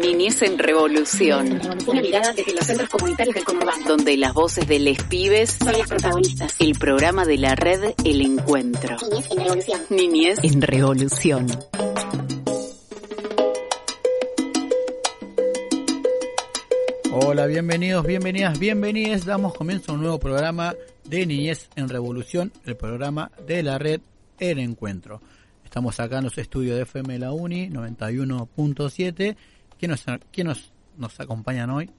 Niñez en Revolución. Una mirada desde los centros comunitarios del conurbano. Donde las voces de les pibes son las protagonistas. El programa de la red El Encuentro. Niñez en Revolución. Niñez en Revolución. Hola, bienvenidos, bienvenidas, bienvenidas. Damos comienzo a un nuevo programa de Niñez en Revolución, el programa de la red El Encuentro. Estamos acá en los estudios de FM La Uni 91.7. ¿Quién nos, quién acompañan hoy?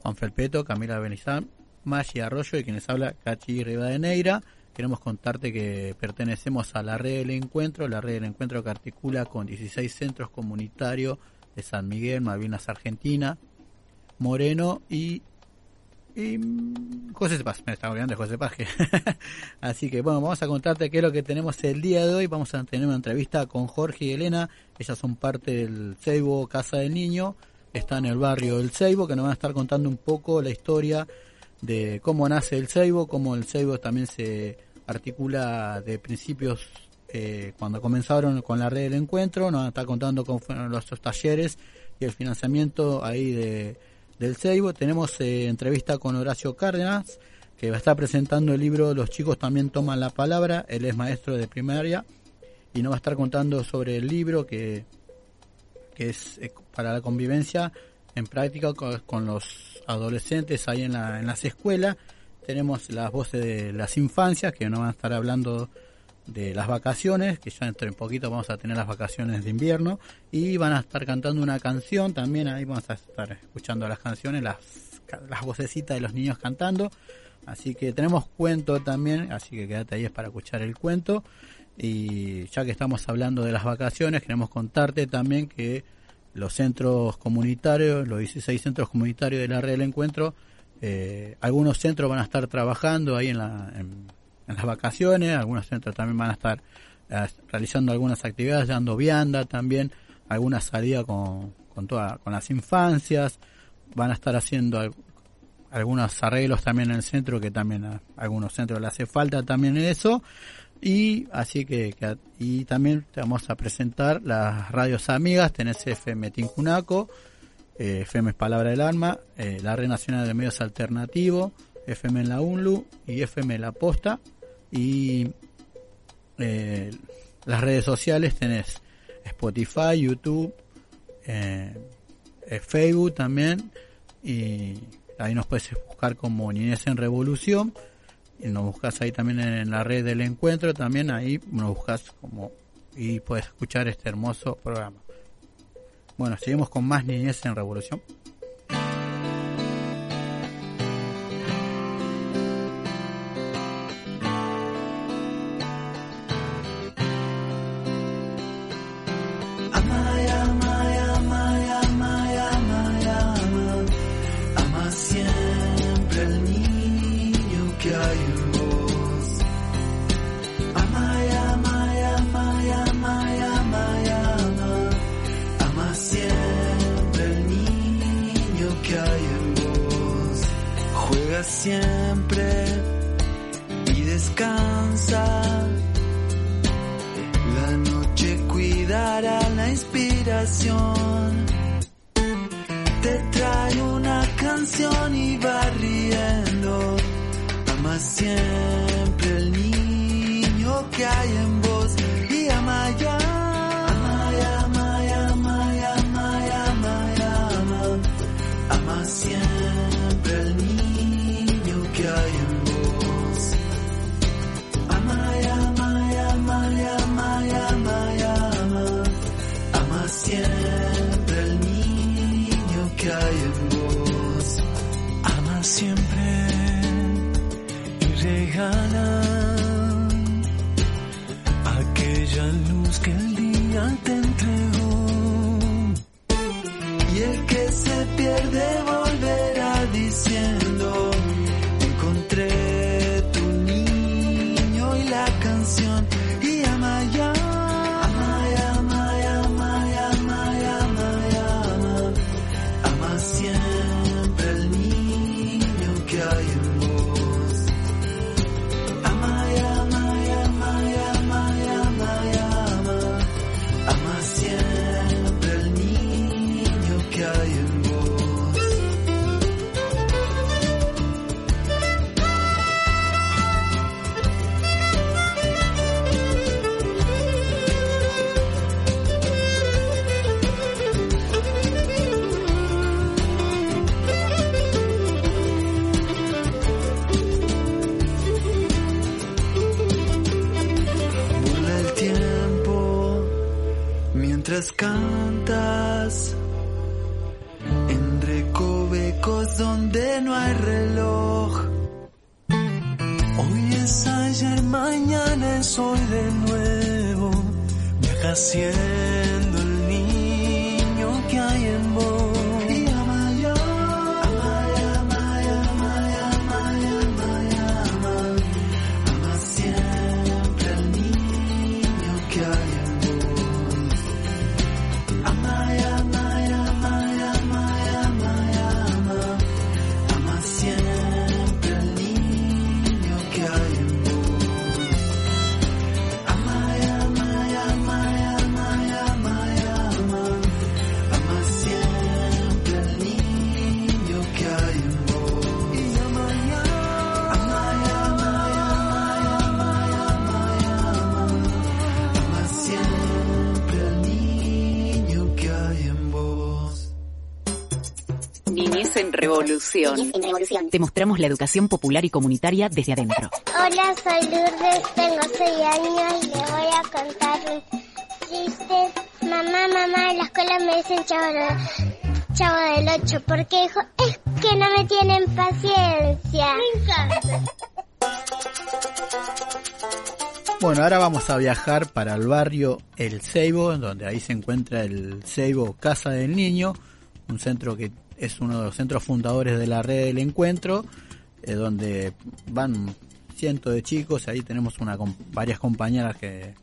Juan Felpeto, Camila Benizán, Maggi Arroyo y quienes habla Cachi Rivadeneira. Queremos contarte que pertenecemos a la red del encuentro, la red del encuentro que articula con 16 centros comunitarios de San Miguel, Malvinas Argentina, Moreno y y mm, José Paz, me estaba olvidando de José Paz. Así que bueno, vamos a contarte qué es lo que tenemos el día de hoy. Vamos a tener una entrevista con Jorge y Elena. Ellas son parte del Ceibo Casa del Niño. Está en el barrio del Ceibo, que nos van a estar contando un poco la historia de cómo nace el Ceibo, cómo el Ceibo también se articula de principios eh, cuando comenzaron con la red del encuentro. Nos van a estar contando fueron los talleres y el financiamiento ahí de del Ceibo. Tenemos eh, entrevista con Horacio Cárdenas, que va a estar presentando el libro Los chicos también toman la palabra. Él es maestro de primaria y nos va a estar contando sobre el libro que, que es eh, para la convivencia en práctica con, los adolescentes ahí en, la, en las escuelas. Tenemos las voces de las infancias que nos van a estar hablando de las vacaciones, que ya dentro de un poquito vamos a tener las vacaciones de invierno, y van a estar cantando una canción, también ahí vamos a estar escuchando las canciones, las, las vocecitas de los niños cantando, así que tenemos cuento también, así que quédate ahí es para escuchar el cuento, y ya que estamos hablando de las vacaciones, queremos contarte también que los centros comunitarios, los 16 centros comunitarios de la red del encuentro, eh, algunos centros van a estar trabajando ahí en la... en las vacaciones, algunos centros también van a estar eh, realizando algunas actividades, dando vianda también, alguna salida con, con, toda, con las infancias, van a estar haciendo algunos arreglos también en el centro, que también a algunos centros le hace falta también eso, y así que, y también te vamos a presentar las radios amigas, tenés FM Tincunaco, eh, FM Palabra del Alma, eh, la Red Nacional de Medios Alternativos, FM en la UNLU y FM en la Posta. Y eh, las redes sociales tenés Spotify, YouTube, eh, eh, Facebook también. Y ahí nos puedes buscar como Niñez en Revolución. Y nos buscas ahí también en la red del encuentro. También ahí nos buscas como y puedes escuchar este hermoso programa. Bueno, seguimos con más Niñez en Revolución. Siempre y descansa. La noche cuidará la inspiración. Revolución. Niñez en revolución. Te mostramos la educación popular y comunitaria desde adentro. Hola, soy Lourdes, tengo 6 años y le voy a contar un chiste. Mamá, mamá, en la escuela me dicen chavo, de- chavo del 8 porque hijo, es que no me tienen paciencia. Me encanta. Bueno, ahora vamos a viajar para el barrio El Ceibo, donde ahí se encuentra el Ceibo Casa del Niño, un centro que es uno de los centros fundadores de la red del encuentro, eh, donde van cientos de chicos, ahí tenemos varias compañeras que,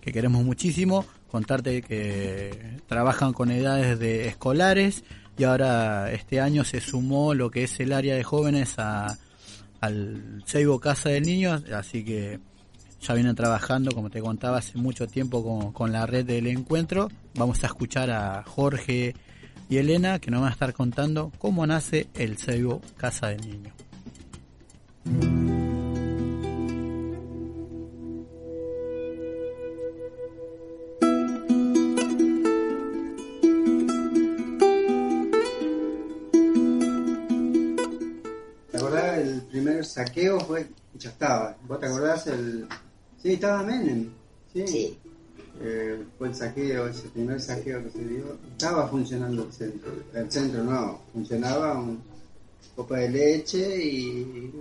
que queremos muchísimo, contarte que trabajan con edades de escolares y ahora este año se sumó lo que es el área de jóvenes a, al Ceibo Casa del Niño, así que ya vienen trabajando, como te contaba, hace mucho tiempo con, con la red del encuentro. Vamos a escuchar a Jorge y Elena que nos van a estar contando cómo nace el Ceibo Casa del Niño. ¿Te acordás el primer saqueo? Fue, ya estaba. ¿Vos te acordás el...? Sí, estaba Menem. Sí. Sí. Eh, fue el saqueo, ese primer saqueo que se dio. Estaba funcionando el centro. El centro no, funcionaba un copa de leche y...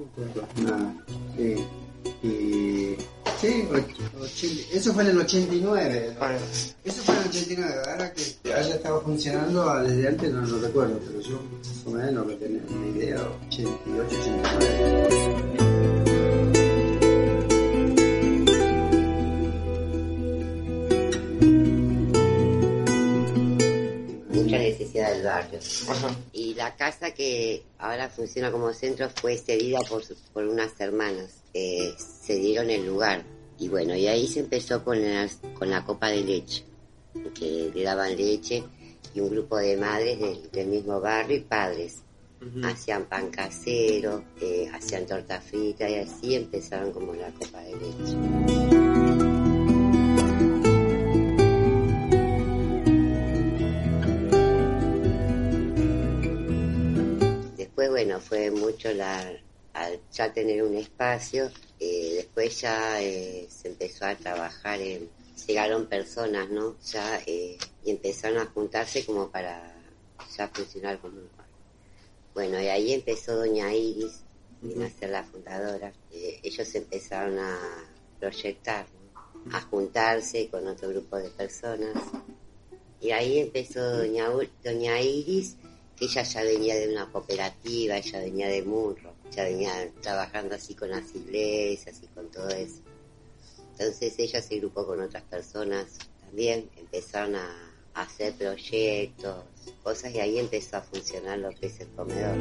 Nada. Sí. Y... Sí, eso fue en el 89. ¿no? Eso fue en el 89. Ahora que haya estado funcionando desde antes no lo recuerdo, pero yo más o menos que tenía una idea, 88, 89. Necesidad del barrio. Y la casa que ahora funciona como centro fue cedida por, por unas hermanas que se dieron el lugar. Y bueno, y ahí se empezó con, las- con la copa de leche, que le daban leche y un grupo de madres del, del mismo barrio y padres. Hacían pan casero, eh, hacían torta frita y así empezaron como la copa de leche. Bueno, fue mucho la, al ya tener un espacio, eh, después ya eh, se empezó a trabajar en, llegaron personas, ¿no? Ya, eh, y empezaron a juntarse como para ya funcionar como un. Bueno, y ahí empezó Doña Iris, vino a ser la fundadora. Eh, ellos empezaron a proyectar, ¿no? a juntarse con otro grupo de personas. Y ahí empezó Doña, Doña Iris, ella ya venía de una cooperativa, ella venía de Munro, ya venía trabajando así con las iglesias y con todo eso. Entonces ella se agrupó con otras personas también, empezaron a, a hacer proyectos, cosas, y ahí empezó a funcionar lo que es el comedor.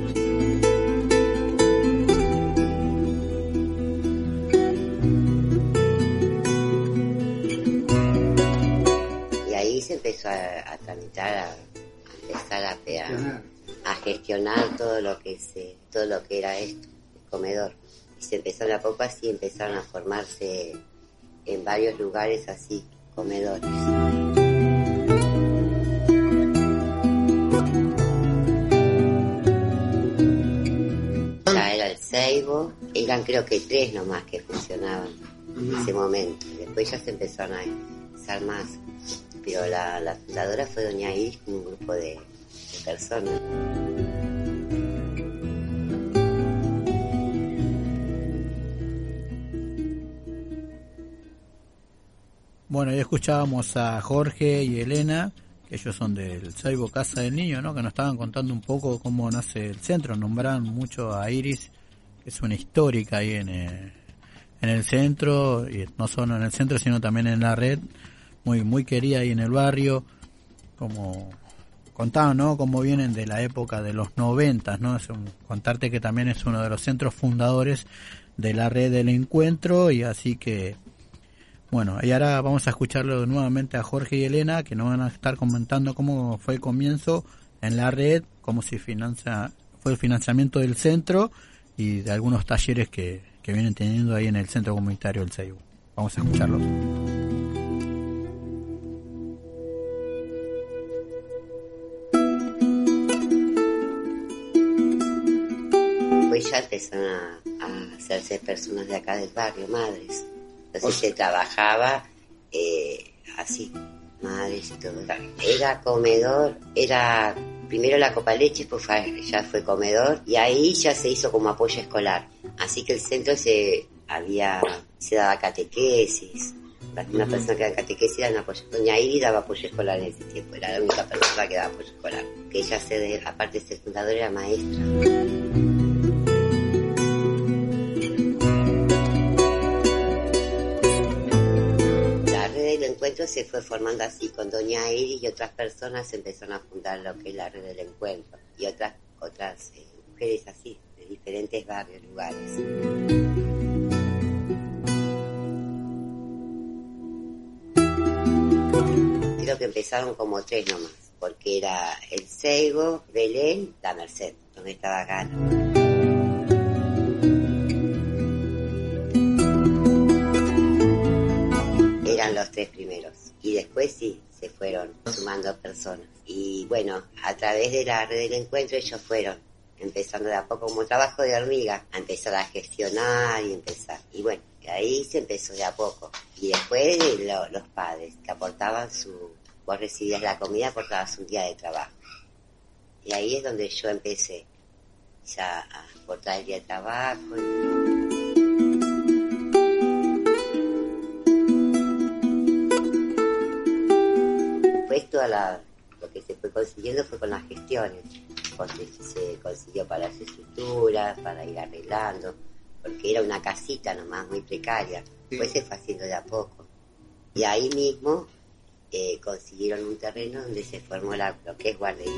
Y ahí se empezó a, a tramitar, a, a gestionar todo lo que se, todo lo que era esto, el comedor. Y se empezaron a poco así, empezaron a formarse en varios lugares así, comedores. Ya era el Seibo, eran creo que tres nomás que funcionaban en ese momento. Después ya se empezaron a usar más. pero la, la fundadora fue Doña Iris con un grupo de personas. Bueno, ya escuchábamos a Jorge y Elena, que ellos son del Saibo Casa del Niño, ¿no? Que nos estaban contando un poco cómo nace el centro. Nombraban mucho a Iris, que es una histórica ahí en, eh, en el centro, y no solo en el centro, sino también en la red, muy muy querida ahí en el barrio. Como contaban, ¿no? Cómo vienen de la época de los noventas, ¿no? Es un- contarte que también es uno de los centros fundadores de la red del encuentro, y así que bueno, y ahora vamos a escucharlo nuevamente a Jorge y Elena, que nos van a estar comentando cómo fue el comienzo en la red, cómo se financia, fue el financiamiento del centro y de algunos talleres que, que vienen teniendo ahí en el centro comunitario del Seibu. Vamos a escucharlos. Empezaron a, a hacerse personas de acá del barrio, madres. Entonces se trabajaba eh, así, madres y todo. Era comedor, era primero la copa leche, pues fue- ya fue comedor y ahí ya se hizo como apoyo escolar. Así que el centro se había se daba catequesis. Una persona que daba catequesis era un apoyo. Doña Iri daba apoyo escolar en ese tiempo, era la única persona que daba apoyo escolar. Que ella, se de- aparte de ser fundadora, era maestra. Encuentro se fue formando así, con Doña Iris y otras personas empezaron a fundar lo que es la red del encuentro y otras otras eh, mujeres así, de diferentes barrios, lugares. Creo que empezaron como tres nomás, porque era el Seibo, Belén, la Merced, donde estaba Gana. eran los tres primeros. Y después sí, se fueron sumando personas. Y bueno, a través de la red del encuentro ellos fueron empezando de a poco como trabajo de hormiga, a empezar a gestionar y empezar. Y bueno, ahí se empezó de a poco. Y después lo- los padres que aportaban su... Vos recibías la comida, aportabas un día de trabajo. Y ahí es donde yo empecé ya a aportar el día de trabajo. y- Pues la, lo que se fue consiguiendo fue con las gestiones. Porque se consiguió para las estructuras, para ir arreglando, porque era una casita nomás muy precaria. Después se fue haciendo de a poco. Y ahí mismo eh, consiguieron un terreno donde se formó la, lo que es guardería.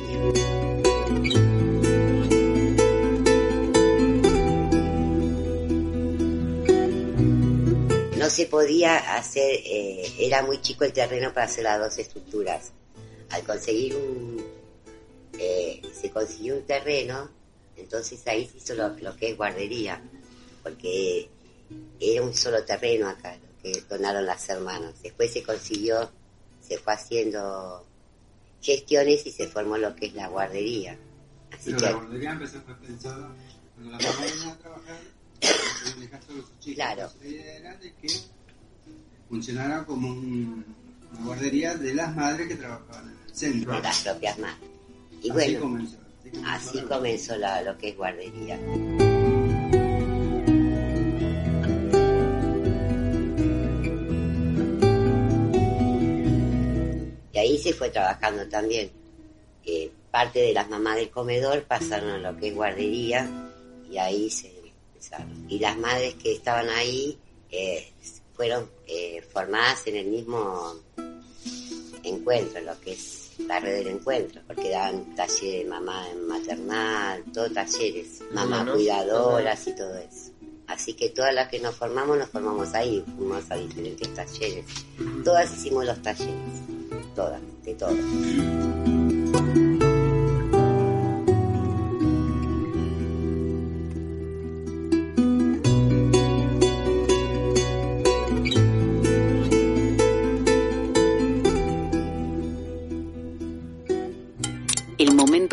No se podía hacer, eh, era muy chico el terreno para hacer las dos estructuras. Al conseguir un, eh, se consiguió un terreno, entonces ahí se hizo lo, lo que es guardería, porque era un solo terreno acá, lo que donaron las hermanas. Después se consiguió, se fue haciendo gestiones y se formó lo que es la guardería. Así Pero que la guardería empezó fue pensada cuando la mamá venía a trabajar, dejar solo sus chicos. Claro. La idea era de que funcionara como un- una guardería de las madres que trabajaban en el centro. las propias madres. Y así bueno, comenzó. Así comenzó, así la- comenzó la- lo que es guardería. Y ahí se fue trabajando también. Eh, parte de las mamás del comedor pasaron a lo que es guardería y ahí se empezaron. Y las madres que estaban ahí eh, fueron eh, formadas en el mismo encuentro, lo que es la red del encuentro, porque daban talleres de mamá maternal, todo talleres, mamá Bueno, cuidadoras y todo eso. Así que todas las que nos formamos, nos formamos ahí, fuimos a diferentes talleres. Todas hicimos los talleres, todas, de todo.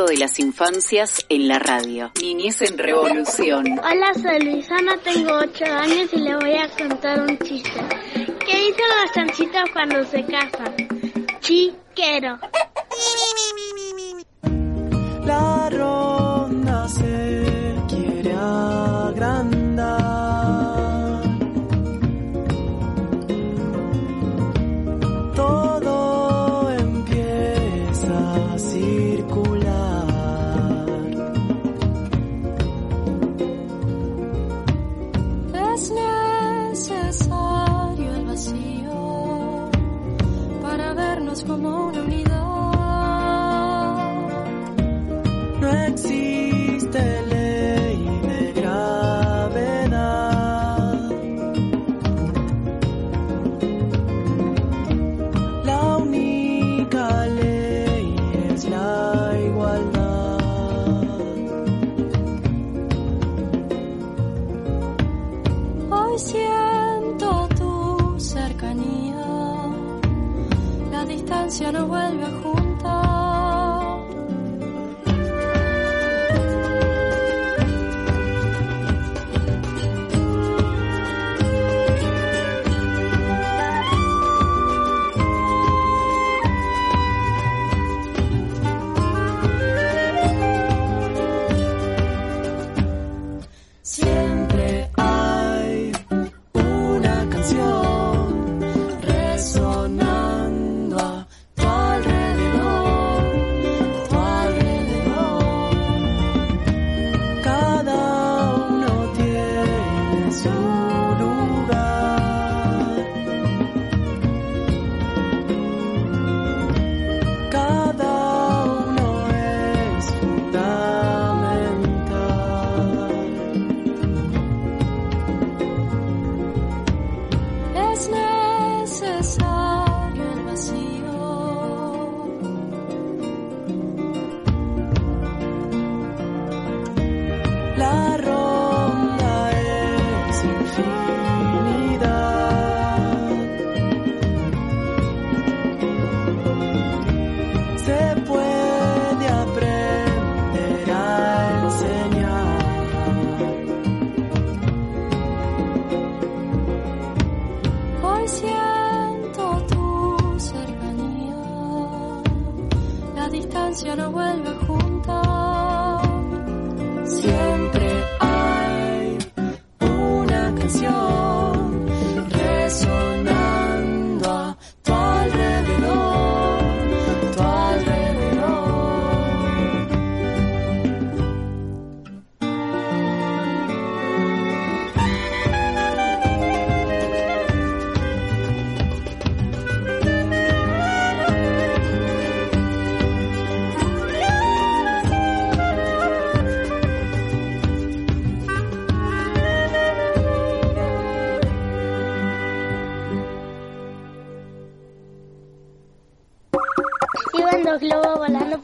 De las infancias en la radio. Niñez en revolución. Hola, soy Luisana, tengo 8 años y le voy a contar un chiste. ¿Qué dicen los chanchitos cuando se casan? chiquero.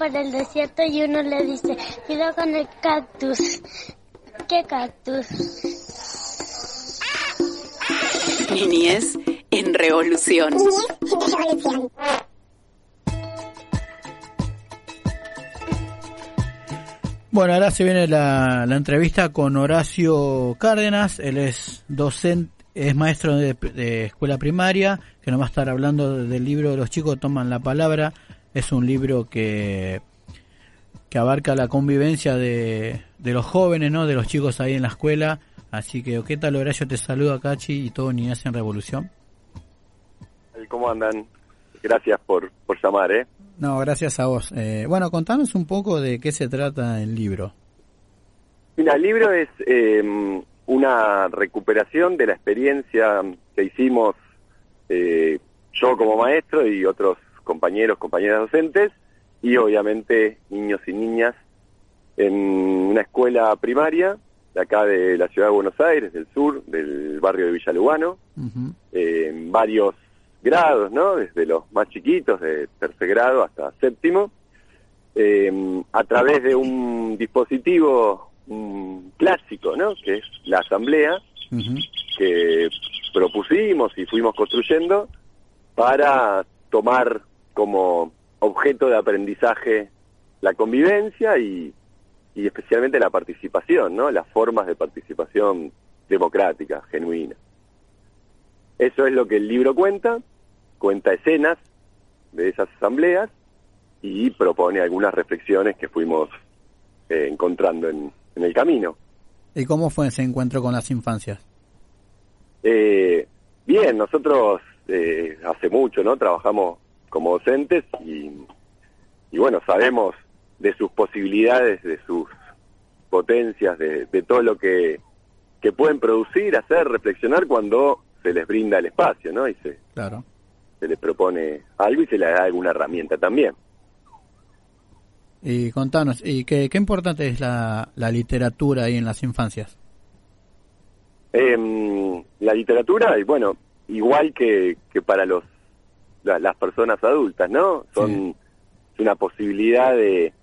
Por el desierto y uno le dice, cuidado con el cactus. ¿Qué cactus? Niñez en revolución. Bueno, ahora se viene la, la entrevista con Horacio Cárdenas. Él es docente, es maestro de, de escuela primaria, que nos va a estar hablando del libro de los chicos toman la palabra. Es un libro que, que abarca la convivencia de, de los jóvenes, ¿no? De los chicos ahí en la escuela. Así que, ¿qué tal Horacio? Te saluda Cachi y todo Niñez en Revolución. ¿Cómo andan? Gracias por, por llamar, ¿eh? No, gracias a vos. Eh, bueno, contanos un poco de qué se trata el libro. Mira, el libro es eh, una recuperación de la experiencia que hicimos eh, yo como maestro y otros compañeros, compañeras docentes, y obviamente niños y niñas en una escuela primaria de acá de la ciudad de Buenos Aires, del sur, del barrio de Villa Lugano, Ujú. eh, en varios grados, ¿no? Desde los más chiquitos, de tercer grado hasta séptimo, eh, a través de un dispositivo mm, clásico, ¿no? Que es la asamblea, que propusimos y fuimos construyendo para tomar como objeto de aprendizaje la convivencia y, y especialmente la participación, ¿no? Las formas de participación democrática, genuina. Eso es lo que el libro cuenta, cuenta escenas de esas asambleas y propone algunas reflexiones que fuimos eh, encontrando en, en el camino. ¿Y cómo fue ese encuentro con las infancias? Eh, bien, nosotros eh, hace mucho, ¿no? Trabajamos como docentes y, y bueno, sabemos de sus posibilidades, de sus potencias, de, de todo lo que, que pueden producir, hacer, reflexionar cuando se les brinda el espacio, ¿no? Y se, Claro. se les propone algo y se les da alguna herramienta también. Y contanos, ¿y qué, qué importante es la, la literatura ahí en las infancias? Em, la literatura, y bueno, igual que, que para los la- las personas adultas, ¿no? Son una posibilidad de,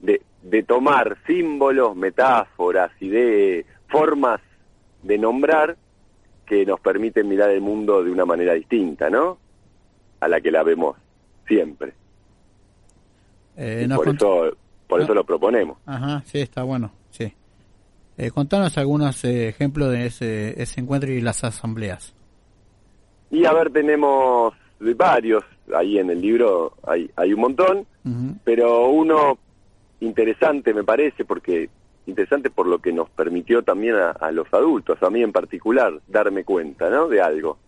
de, de tomar símbolos, metáforas y de formas de nombrar que nos permiten mirar el mundo de una manera distinta, ¿no? A la que la vemos siempre. Eh, por eso, por eso Ah. lo proponemos. Ajá, sí, está bueno, sí. Eh, contanos algunos eh, ejemplos de ese, ese encuentro y las asambleas. Y a ver, tenemos varios, ahí en el libro hay, hay un montón, pero uno interesante me parece, porque interesante por lo que nos permitió también a, a los adultos, a mí en particular, darme cuenta ¿no? de algo.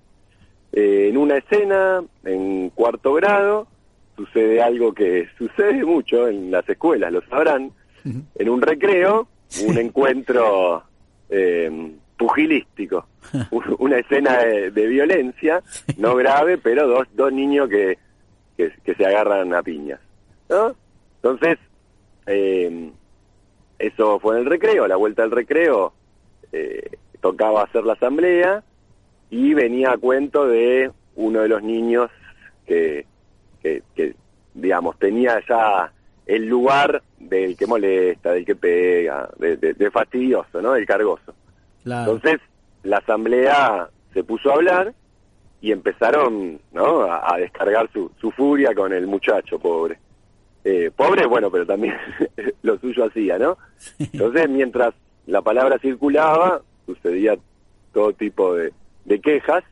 Eh, en una escena, en cuarto grado, sucede algo que sucede mucho en las escuelas, lo sabrán, en un recreo, un encuentro eh, pugilístico, un- una escena de, de violencia, no grave, pero dos, dos niños que, que, que se agarran a piñas. ¿no? Entonces, eh, eso fue en el recreo, a la vuelta del recreo eh, tocaba hacer la asamblea y venía a cuento de uno de los niños que, que, que, digamos, tenía ya el lugar del que molesta, del que pega, de, de- de fastidioso, ¿no? Del cargoso. Claro. Entonces, la asamblea se puso a hablar y empezaron, ¿no? A, a descargar su, su furia con el muchacho, pobre. Eh, pobre, bueno, pero también lo suyo hacía, ¿no? Entonces, mientras la palabra circulaba, sucedía todo tipo de, de quejas,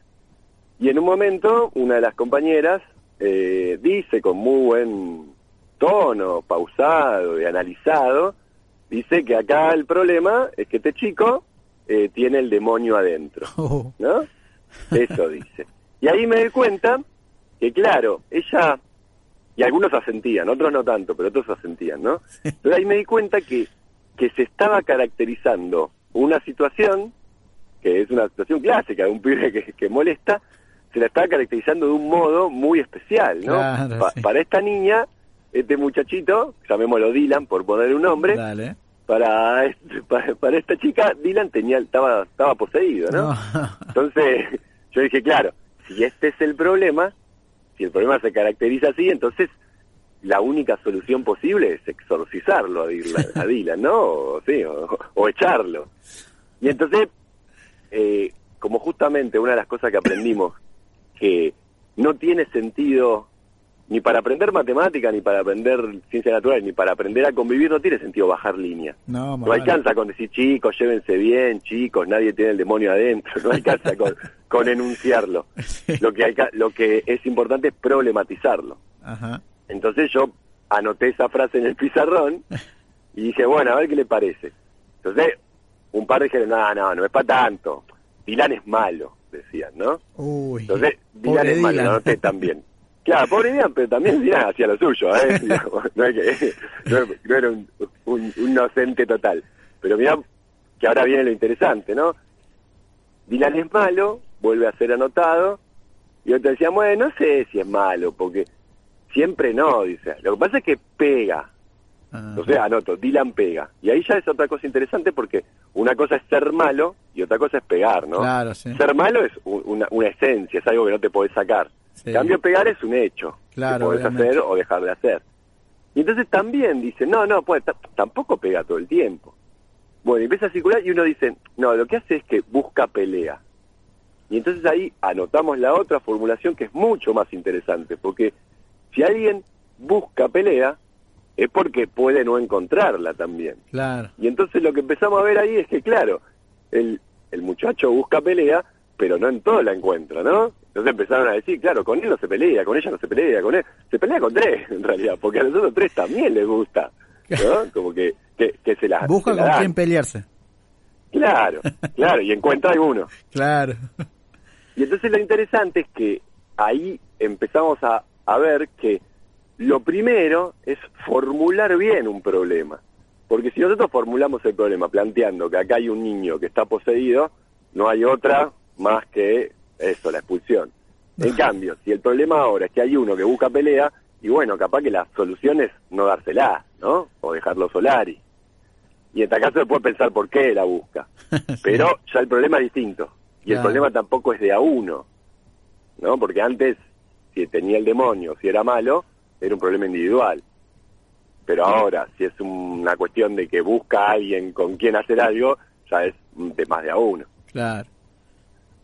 y en un momento una de las compañeras eh, dice con muy buen tono, pausado y analizado, dice que acá el problema es que este chico eh, tiene el demonio adentro, Oh, ¿no? Eso dice. Y ahí me doy cuenta que, claro, ella, y algunos asentían, otros no tanto, pero otros asentían, ¿no? Pero ahí me di cuenta que, que se estaba caracterizando una situación, que es una situación clásica de un pibe que, que molesta, se la estaba caracterizando de un modo muy especial, ¿no? Claro, Pa- sí. Para esta niña, este muchachito, llamémoslo Dylan por poner un nombre, dale. Para, este- para, para esta chica, Dylan tenía, estaba, estaba poseído, ¿no? No. Entonces, yo dije, claro, si este es el problema, si el problema se caracteriza así, entonces la única solución posible es exorcizarlo a Dylan, a Dylan ¿no? O, sí, o, o echarlo. Y entonces, eh, como justamente una de las cosas que aprendimos, que no tiene sentido ni para aprender matemática, ni para aprender ciencias naturales, ni para aprender a convivir, no tiene sentido bajar línea. No, No alcanza con decir chicos, llévense bien, chicos, nadie tiene el demonio adentro, no alcanza con, con enunciarlo. Lo que, alca- lo que es importante es problematizarlo. Ajá. Entonces yo anoté esa frase en el pizarrón y dije, bueno, a ver qué le parece. Entonces, un par dijeron, no, no, no es para tanto. Dylan es malo, decían, ¿no? Uy. Entonces, Dylan es malo, Dylan. lo anoté también. Claro, pobre Dylan, pero también hacía lo suyo, ¿eh? No, es que- no- no era un, un- un inocente total. Pero mirá que ahora viene lo interesante, ¿no? Dylan es malo, vuelve a ser anotado, y otro decía, bueno, no sé si es malo, porque siempre no, dice. Lo que pasa es que pega. Ah, O sea, anoto, Dylan pega. Y ahí ya es otra cosa interesante porque una cosa es ser malo y otra cosa es pegar, ¿no? Claro, sí. Ser malo es una esencia, es algo que no te podés sacar. Sí. En cambio, pegar es un hecho Claro, obviamente. hacer o dejar de hacer. Y entonces también dice, no, no, pues ta- tampoco pega todo el tiempo. Bueno, empieza a circular y uno dice, no, lo que hace es que busca pelea. Y entonces ahí anotamos la otra formulación que es mucho más interesante, porque si alguien busca pelea, es porque puede no encontrarla también. Claro. Y entonces lo que empezamos a ver ahí es que, claro, el, el muchacho busca pelea, pero no en todo la encuentra, ¿no? Entonces empezaron a decir, claro, con él no se pelea, con ella no se pelea, con él se pelea con tres, en realidad, porque a los otros tres también les gusta, ¿no? Como que, que, que se la Busca se la con dan. quién pelearse. Claro, claro, y encuentra alguno. Claro. Y entonces lo interesante es que ahí empezamos a, a ver que lo primero es formular bien un problema. Porque si nosotros formulamos el problema planteando que acá hay un niño que está poseído, no hay otra más que eso, la expulsión. En cambio, si el problema ahora es que hay uno que busca pelea, y bueno, capaz que la solución es no dársela, ¿no? O dejarlo solari. Y en tal caso se puede pensar por qué la busca. Pero ya el problema es distinto. Y el problema tampoco es de a uno, ¿no? Porque antes, si tenía el demonio, si era malo, era un problema individual. Pero ahora, si es una cuestión de que busca a alguien con quien hacer algo, ya es de más de a uno. Claro.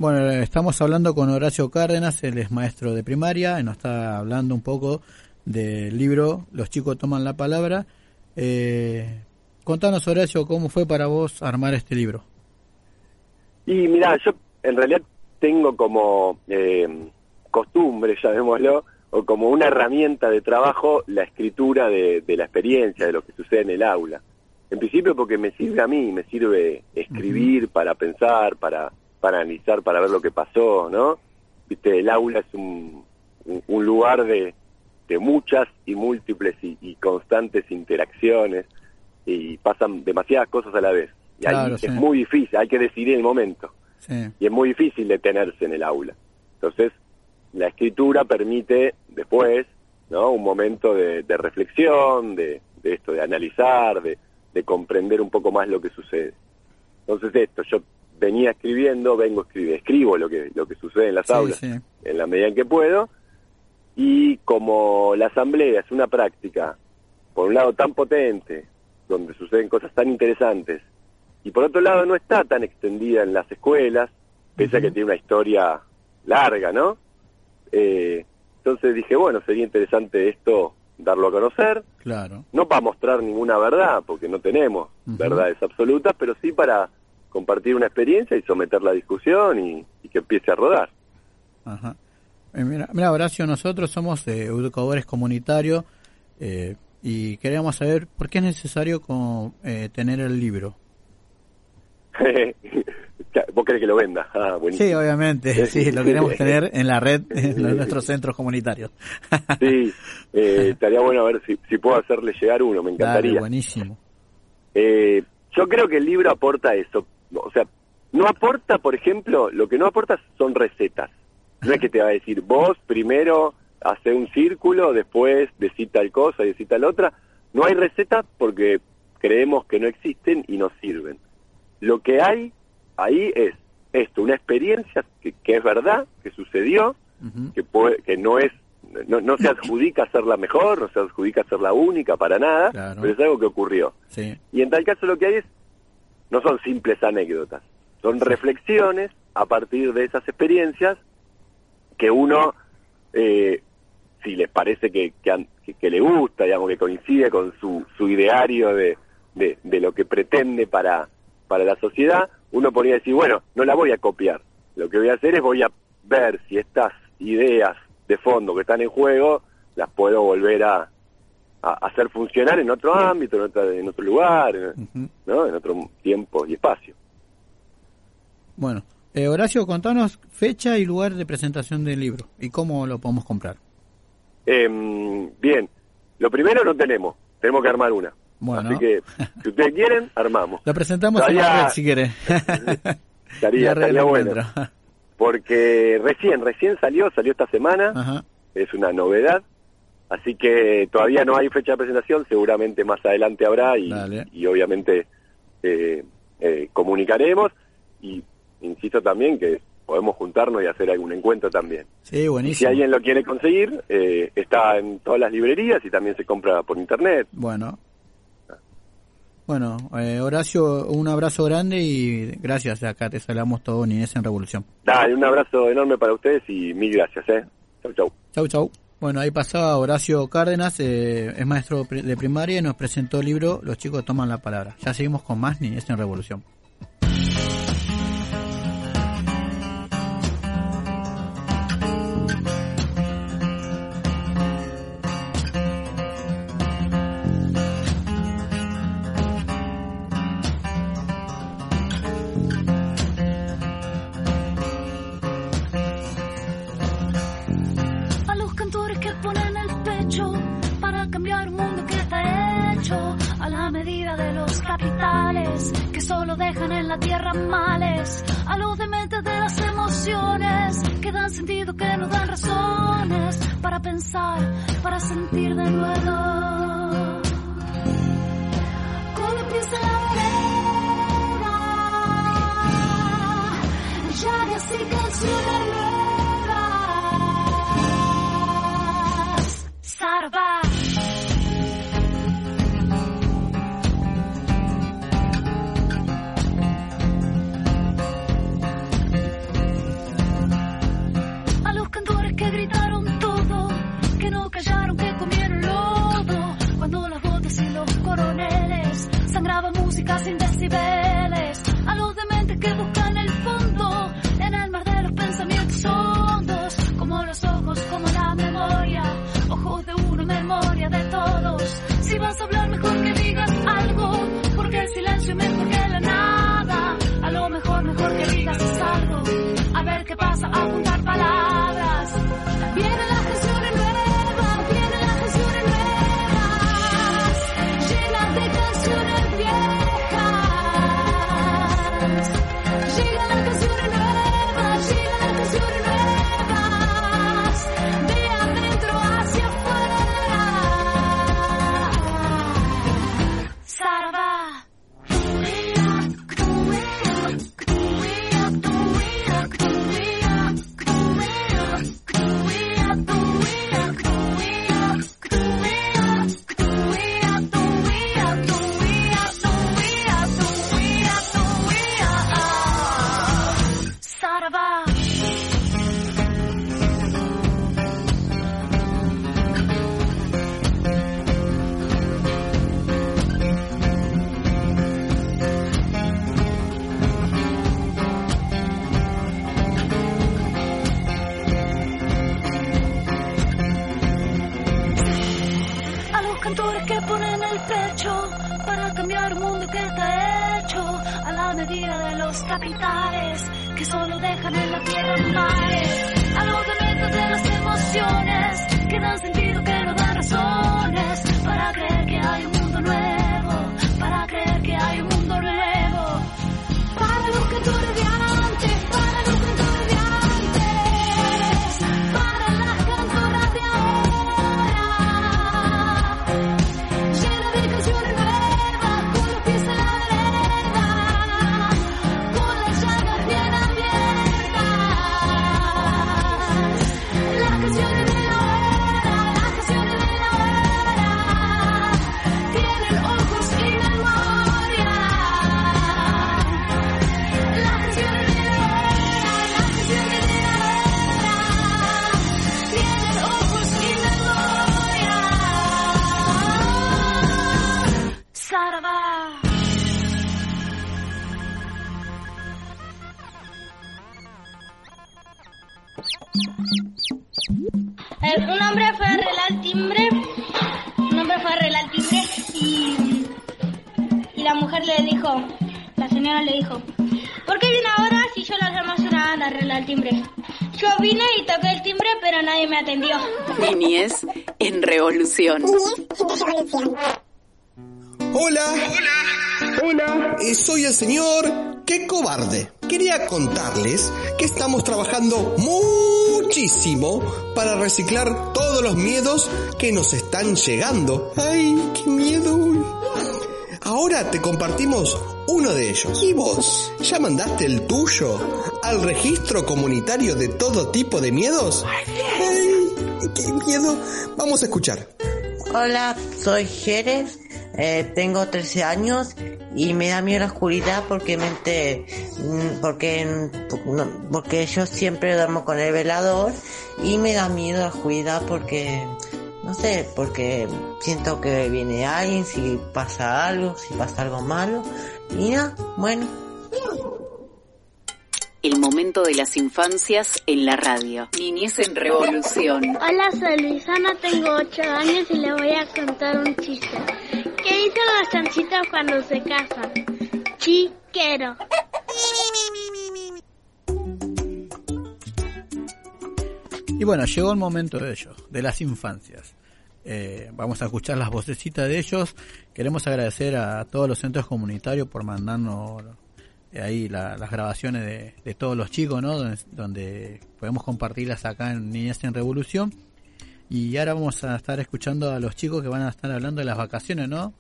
Bueno, estamos hablando con Horacio Cárdenas, él es maestro de primaria, y nos está hablando un poco del libro Los chicos toman la palabra. Eh, contanos, Horacio, cómo fue para vos armar este libro. Y mira, yo en realidad tengo como eh, costumbre, llamémoslo, o como una herramienta de trabajo la escritura de, de la experiencia, de lo que sucede en el aula. En principio porque me sirve a mí, me sirve escribir para pensar, para, para analizar, para ver lo que pasó, ¿no? Viste, el aula es un, un- un lugar de, de muchas y múltiples y, y constantes interacciones y pasan demasiadas cosas a la vez. Y Claro, es sí. muy difícil, hay que decidir el momento Sí, y es muy difícil detenerse en el aula. Entonces, la escritura permite después, ¿no? Un momento de, de reflexión, de, de esto, de analizar, de, de comprender un poco más lo que sucede. Entonces, esto, yo venía escribiendo, vengo escribiendo, escribo lo que, lo que sucede en las sí, aulas sí. en la medida en que puedo, y como la asamblea es una práctica, por un lado tan potente, donde suceden cosas tan interesantes, y por otro lado no está tan extendida en las escuelas, pese a que tiene una historia larga, ¿no? Eh, entonces dije, bueno, sería interesante esto darlo a conocer, Claro. no para mostrar ninguna verdad, porque no tenemos verdades absolutas, pero sí para compartir una experiencia y someterla a discusión y, y que empiece a rodar. Ajá. Eh, mira, mira, Horacio, nosotros somos eh, educadores comunitarios eh, y queríamos saber por qué es necesario con, eh, tener el libro. ¿Vos querés que lo venda? Ah, buenísimo. Sí, obviamente, sí, lo queremos tener en la red, en los- nuestros centros comunitarios. Sí, estaría bueno a ver si, si puedo hacerle llegar uno, me Dale, encantaría. buenísimo. Eh, yo creo que el libro aporta eso. O sea, no aporta, por ejemplo, lo que no aporta son recetas. No es que te va a decir, vos primero hace un círculo, después decís tal cosa y decís tal otra. No hay recetas porque creemos que no existen y no sirven. Lo que hay ahí es esto, una experiencia que, que es verdad, que sucedió, que, puede, que no es no, no se adjudica ser la mejor, no se adjudica ser la única para nada, Claro. pero es algo que ocurrió. Sí, Y en tal caso lo que hay es, no son simples anécdotas, son reflexiones a partir de esas experiencias que uno, eh, si les parece que, que, que- le gusta, digamos, que coincide con su, su ideario de, de, de lo que pretende para, para la sociedad, uno podría decir, bueno, no la voy a copiar. Lo que voy a hacer es voy a ver si estas ideas de fondo que están en juego las puedo volver a, a hacer funcionar en otro ámbito, en, otra- en otro lugar, en. ¿no? en otro tiempo y espacio. Bueno, eh, Horacio, contanos fecha y lugar de presentación del libro y cómo lo podemos comprar. Em, bien, lo primero no tenemos, tenemos que armar una. Bueno. Así que, si ustedes quieren, armamos. Lo presentamos en la Todavía- red si quiere. Estaría, estaría bueno. Porque recién, recién salió, salió esta semana, Ajá. es una novedad. Así que todavía no hay fecha de presentación, seguramente más adelante habrá y, obviamente eh, eh, comunicaremos. Y insisto también que podemos juntarnos y hacer algún encuentro también. Sí, Si buenísimo. alguien lo quiere conseguir, eh, está en todas las librerías y también se compra por internet. Bueno. Bueno, eh, Horacio, un abrazo grande y gracias. Acá te saludamos todo Niñez en Revolución. Dale, un abrazo enorme para ustedes y mil gracias. ¿eh? Chau, chau. Chau, chau. Bueno, ahí pasaba Horacio Cárdenas, eh, es maestro de primaria y nos presentó el libro Los chicos toman la palabra. Ya seguimos con más Niñez en Revolución. A los cantores que gritaron cantores que ponen el pecho para cambiar un mundo que está hecho a la medida de los capitales que solo dejan en la tierra mares, a los dementos de las emociones que dan sentido, que no dan razones para creer que hay le dijo, ¿por qué viene ahora si yo las demás una a arreglar el timbre? Yo vine y toqué el timbre pero nadie me atendió. Niñez en revolución. Hola. Hola. Hola. soy el señor Qué Cobarde. Quería contarles que estamos trabajando muchísimo para reciclar todos los miedos que nos están llegando. ¡Ay, qué miedo! Ahora te compartimos uno de ellos. ¿Y vos? ¿Ya mandaste el tuyo al registro comunitario de todo tipo de miedos? ¡Ay, qué miedo! Vamos a escuchar. Hola, soy Jerez, eh, tengo 13 años y me da miedo la oscuridad porque mente, mm, porque, porque yo siempre duermo con el velador y me da miedo la oscuridad porque, no sé, porque siento que viene alguien, si pasa algo, si pasa algo malo y bueno. El momento de las infancias en la radio. Niñez en revolución. Hola, soy Luisana, tengo 8 años y le voy a contar un chiste. ¿Qué dicen los chanchitos cuando se casan? Chiquero. Y bueno, llegó el momento de ello, de las infancias. Eh, vamos a escuchar las vocecitas de ellos. Queremos agradecer a todos los centros comunitarios por mandarnos eh, ahí la- las grabaciones de, todos los chicos, ¿no? Donde, donde podemos compartirlas acá en Niñez en Revolución. Y ahora vamos a estar escuchando a los chicos que van a estar hablando de las vacaciones, ¿no?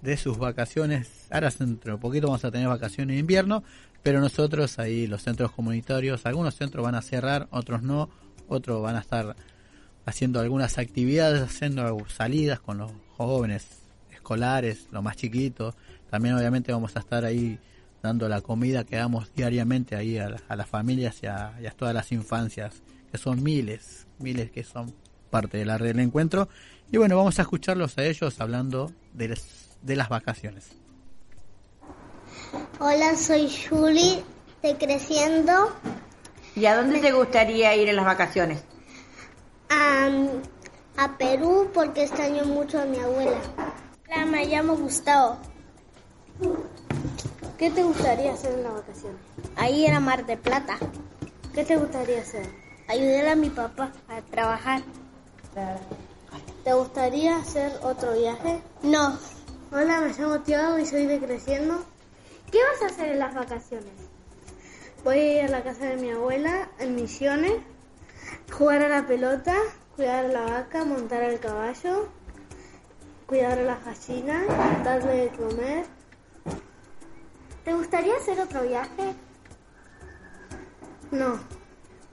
De sus vacaciones. Ahora dentro de poquito vamos a tener vacaciones de invierno, pero nosotros ahí, los centros comunitarios, algunos centros van a cerrar, otros no, otros van a estar haciendo algunas actividades, haciendo salidas con los jóvenes escolares, los más chiquitos. También obviamente vamos a estar ahí dando la comida que damos diariamente ahí a, la- a las familias y a, y a todas las infancias, que son miles, miles que son parte de la red del encuentro. Y bueno, vamos a escucharlos a ellos hablando de, las- de las vacaciones. Hola, soy Julie de Creciendo. ¿Y a dónde te gustaría ir en las vacaciones? A, a Perú porque extraño mucho a mi abuela. Hola, me llamo Gustavo. ¿Qué te gustaría hacer en las vacaciones? Ahí era Mar de Plata. ¿Qué te gustaría hacer? Ayudar a mi papá a trabajar. ¿Te gustaría hacer otro viaje? No. Hola, me llamo Tiago y soy de Creciendo. ¿Qué vas a hacer en las vacaciones? Voy a ir a la casa de mi abuela en Misiones, jugar a la pelota, cuidar a la vaca, montar al caballo, cuidar a las gallinas, darle de comer. ¿Te gustaría hacer otro viaje? No,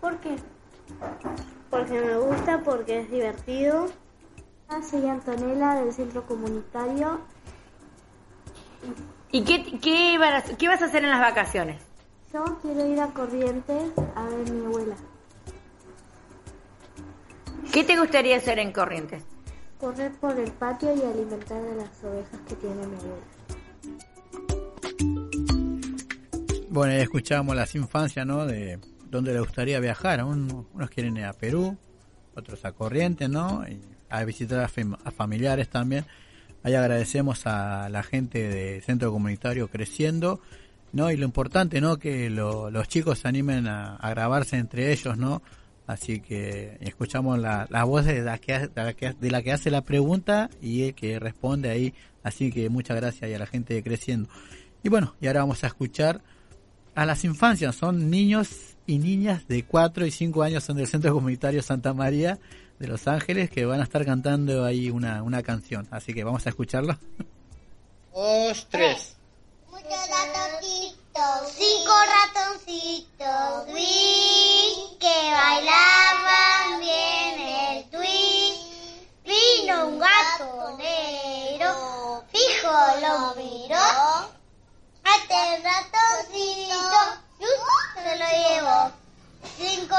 ¿Por qué? porque me gusta, porque es divertido. Soy Antonella del centro comunitario. ¿Y qué, qué, van a- qué vas a hacer en las vacaciones? Yo quiero ir a Corrientes a ver a mi abuela. ¿Qué te gustaría hacer en Corrientes? Correr por el patio y alimentar a las ovejas que tiene mi abuela. Bueno, ya escuchábamos las infancias, ¿no? De dónde le gustaría viajar. Un- unos quieren ir a Perú, otros a Corrientes, ¿no? Y a visitar a, fam- a familiares también. Ahí agradecemos a la gente del centro comunitario creciendo, ¿no? Y lo importante, ¿no? Que lo- los chicos se animen a, a grabarse entre ellos, ¿no? Así que escuchamos la, la voz de la, que, hace- de, la que, de la que hace la pregunta y el que responde ahí. Así que muchas gracias ahí a la gente de Creciendo. Y bueno, y ahora vamos a escuchar a las infancias. Son niños y niñas de 4 y 5 años, son del Centro Comunitario Santa María de Los Ángeles, que van a estar cantando ahí una, una canción. Así que vamos a escucharla. Dos, tres. Ratoncitos, cinco ratoncitos, uy, que bailaban bien el twist. Vino un gato negro, fijo lo miró. A este ratoncito, se lo llevó. Cinco,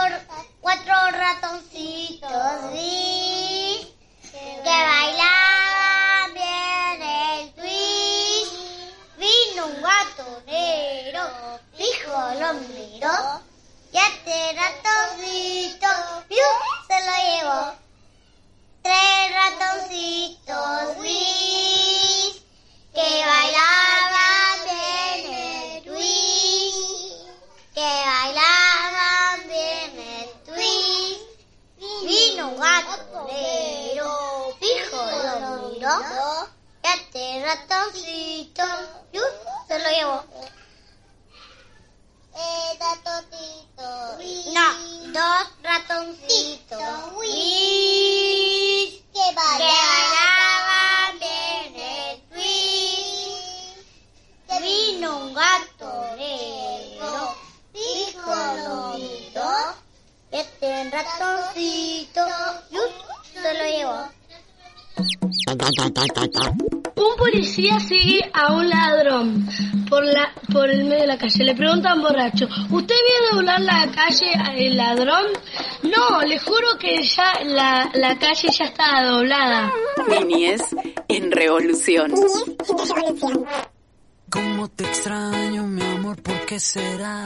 cuatro ratoncitos, sí, que bailaban fijo lo miró. Y a este ratoncito, ¡piu! se lo llevó. Tres ratoncitos, sí, borracho, ¿usted vio doblar la calle al ladrón? No, le juro que ya la, la calle ya estaba doblada. Niñez en revolución. Cómo te extraño, mi amor, ¿por qué será?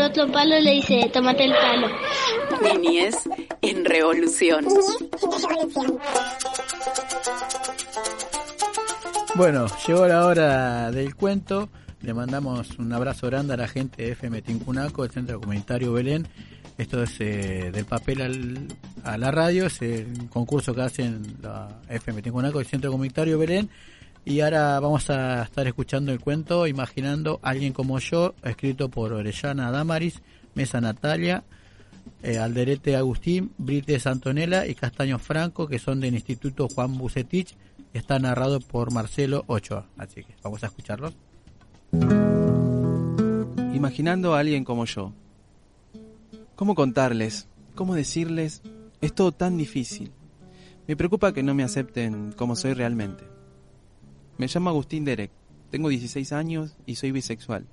Otro palo, le dice, tómate el palo. Niñez en revolución. Bueno, llegó la hora del cuento. Le mandamos un abrazo grande a la gente de FM Tincunaco, del Centro Comunitario Belén. Esto es eh, del papel al- a la radio, es el concurso que hacen la FM Tincunaco, el Centro Comunitario Belén. Y ahora vamos a estar escuchando el cuento Imaginando a alguien como yo, escrito por Orellana Damaris, Mesa Natalia, eh, Alderete Agustín, Brites Antonella y Castaño Franco, que son del Instituto Juan Bucetich, está narrado por Marcelo Ochoa. Así que vamos a escucharlos. Imaginando a alguien como yo. ¿Cómo contarles? ¿Cómo decirles? Es todo tan difícil. Me preocupa que no me acepten como soy realmente. Me llamo Agustín Derek, tengo 16 años y soy bisexual.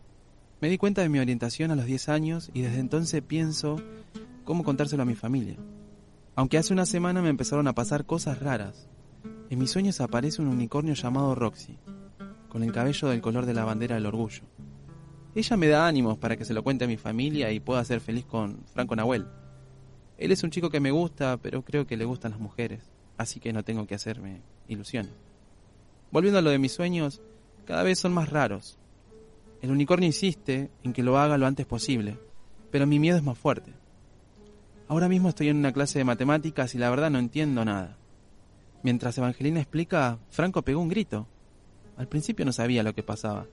Me di cuenta de mi orientación a los 10 años y desde entonces pienso cómo contárselo a mi familia. Aunque hace una semana me empezaron a pasar cosas raras. En mis sueños aparece un unicornio llamado Roxy, con el cabello del color de la bandera del orgullo. Ella me da ánimos para que se lo cuente a mi familia y pueda ser feliz con Franco Nahuel. Él es un chico que me gusta, pero creo que le gustan las mujeres, así que no tengo que hacerme ilusiones. Volviendo a lo de mis sueños, cada vez son más raros. El unicornio insiste en que lo haga lo antes posible, pero mi miedo es más fuerte. Ahora mismo estoy en una clase de matemáticas y la verdad no entiendo nada. Mientras Evangelina explica, Franco pegó un grito. Al principio no sabía lo que pasaba,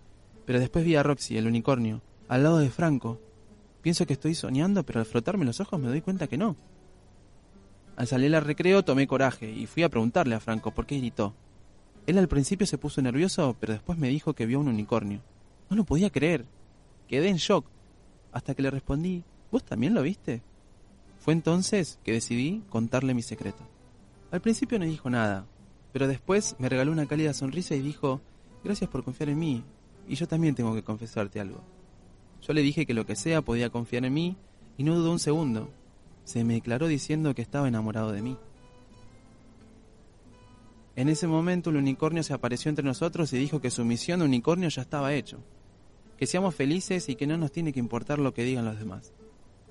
pero después vi a Roxy, el unicornio, al lado de Franco. Pienso que estoy soñando, pero al frotarme los ojos me doy cuenta que no. Al salir al recreo tomé coraje y fui a preguntarle a Franco por qué gritó. Él al principio se puso nervioso, pero después me dijo que vio un unicornio. No lo podía creer. Quedé en shock, hasta que le respondí, ¿vos también lo viste? Fue entonces que decidí contarle mi secreto. Al principio no dijo nada, pero después me regaló una cálida sonrisa y dijo, gracias por confiar en mí, y yo también tengo que confesarte algo. Yo le dije que lo que sea podía confiar en mí, y no dudó un segundo. Se me declaró diciendo que estaba enamorado de mí. En ese momento el unicornio se apareció entre nosotros y dijo que su misión de unicornio ya estaba hecho. Que seamos felices y que no nos tiene que importar lo que digan los demás.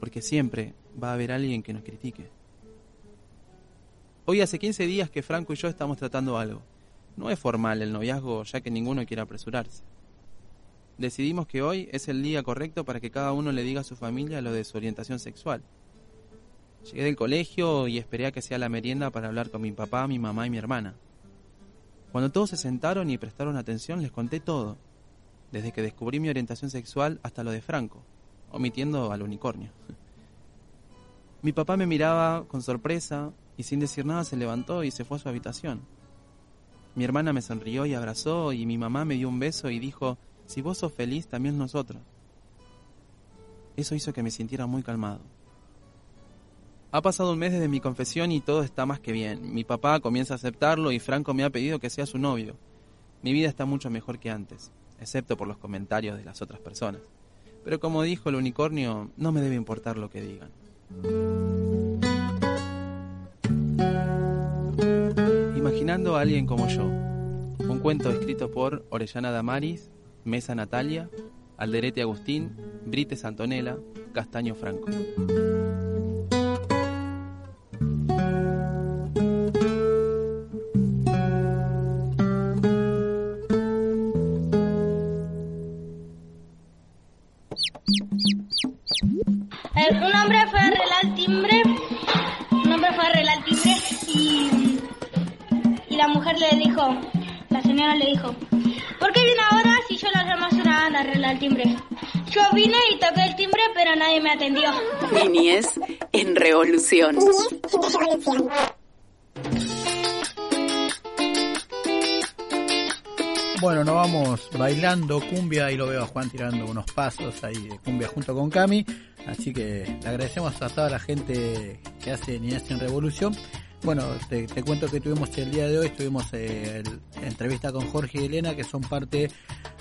Porque siempre va a haber alguien que nos critique. Hoy hace 15 días que Franco y yo estamos tratando algo. No es formal el noviazgo ya que ninguno quiere apresurarse. Decidimos que hoy es el día correcto para que cada uno le diga a su familia lo de su orientación sexual. Llegué del colegio y esperé a que sea la merienda para hablar con mi papá, mi mamá y mi hermana. Cuando todos se sentaron y prestaron atención les conté todo, desde que descubrí mi orientación sexual hasta lo de Franco, omitiendo al unicornio. Mi papá me miraba con sorpresa y sin decir nada se levantó y se fue a su habitación. Mi hermana me sonrió y abrazó y mi mamá me dio un beso y dijo, si vos sos feliz, también nosotros. Eso hizo que me sintiera muy calmado. Ha pasado un mes desde mi confesión y todo está más que bien. Mi papá comienza a aceptarlo y Franco me ha pedido que sea su novio. Mi vida está mucho mejor que antes, excepto por los comentarios de las otras personas. Pero como dijo el unicornio, no me debe importar lo que digan. Imaginando a alguien como yo. Un cuento escrito por Orellana Damaris, Mesa Natalia, Alderete Agustín, Brites Antonella, Castaño Franco. Revolución. Bueno, nos vamos bailando cumbia y lo veo a Juan tirando unos pasos ahí de cumbia junto con Cami. Así que le agradecemos a toda la gente que hace Niñez en Revolución. Bueno, te, cuento que tuvimos el día de hoy, tuvimos eh, el- entrevista con Jorge y Elena, que son parte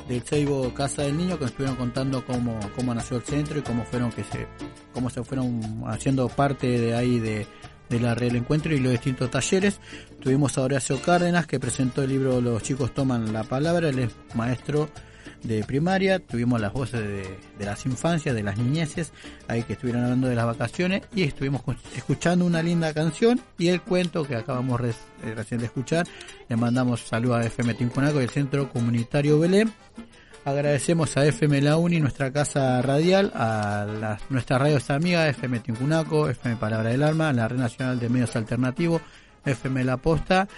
del Seibo Casa del Niño, que nos estuvieron contando cómo, cómo nació el centro y cómo fueron que se, cómo se fueron haciendo parte de ahí de, de la Red El Encuentro y los distintos talleres. Tuvimos a Horacio Cárdenas que presentó el libro Los chicos toman la palabra, él es maestro de primaria, tuvimos las voces de, de las infancias, de las niñeces, ahí que estuvieron hablando de las vacaciones y estuvimos cu- escuchando una linda canción y el cuento que acabamos eh, recién de escuchar. Le mandamos saludos a FM Tincunaco y el Centro Comunitario Belén. Agradecemos a FM La Uni, nuestra casa radial, a las, nuestras radios amigas, FM Tincunaco, FM Palabra del Alma, la Red Nacional de Medios Alternativos, FM La Posta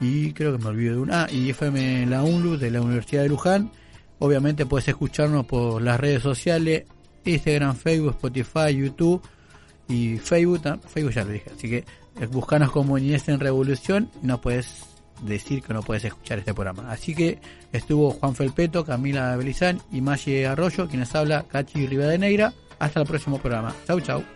y creo que me olvido de una, ah, y FM La UNLU de la Universidad de Luján. Obviamente puedes escucharnos por las redes sociales, Instagram, Facebook, Spotify, YouTube y Facebook, Facebook ya lo dije, así que eh, buscanos como Niñez en Revolución y no puedes decir que no puedes escuchar este programa. Así que estuvo Juan Felpeto, Camila Belizán y Maggie Arroyo, quienes habla Cachi Rivadeneira. Hasta el próximo programa. Chau, chau.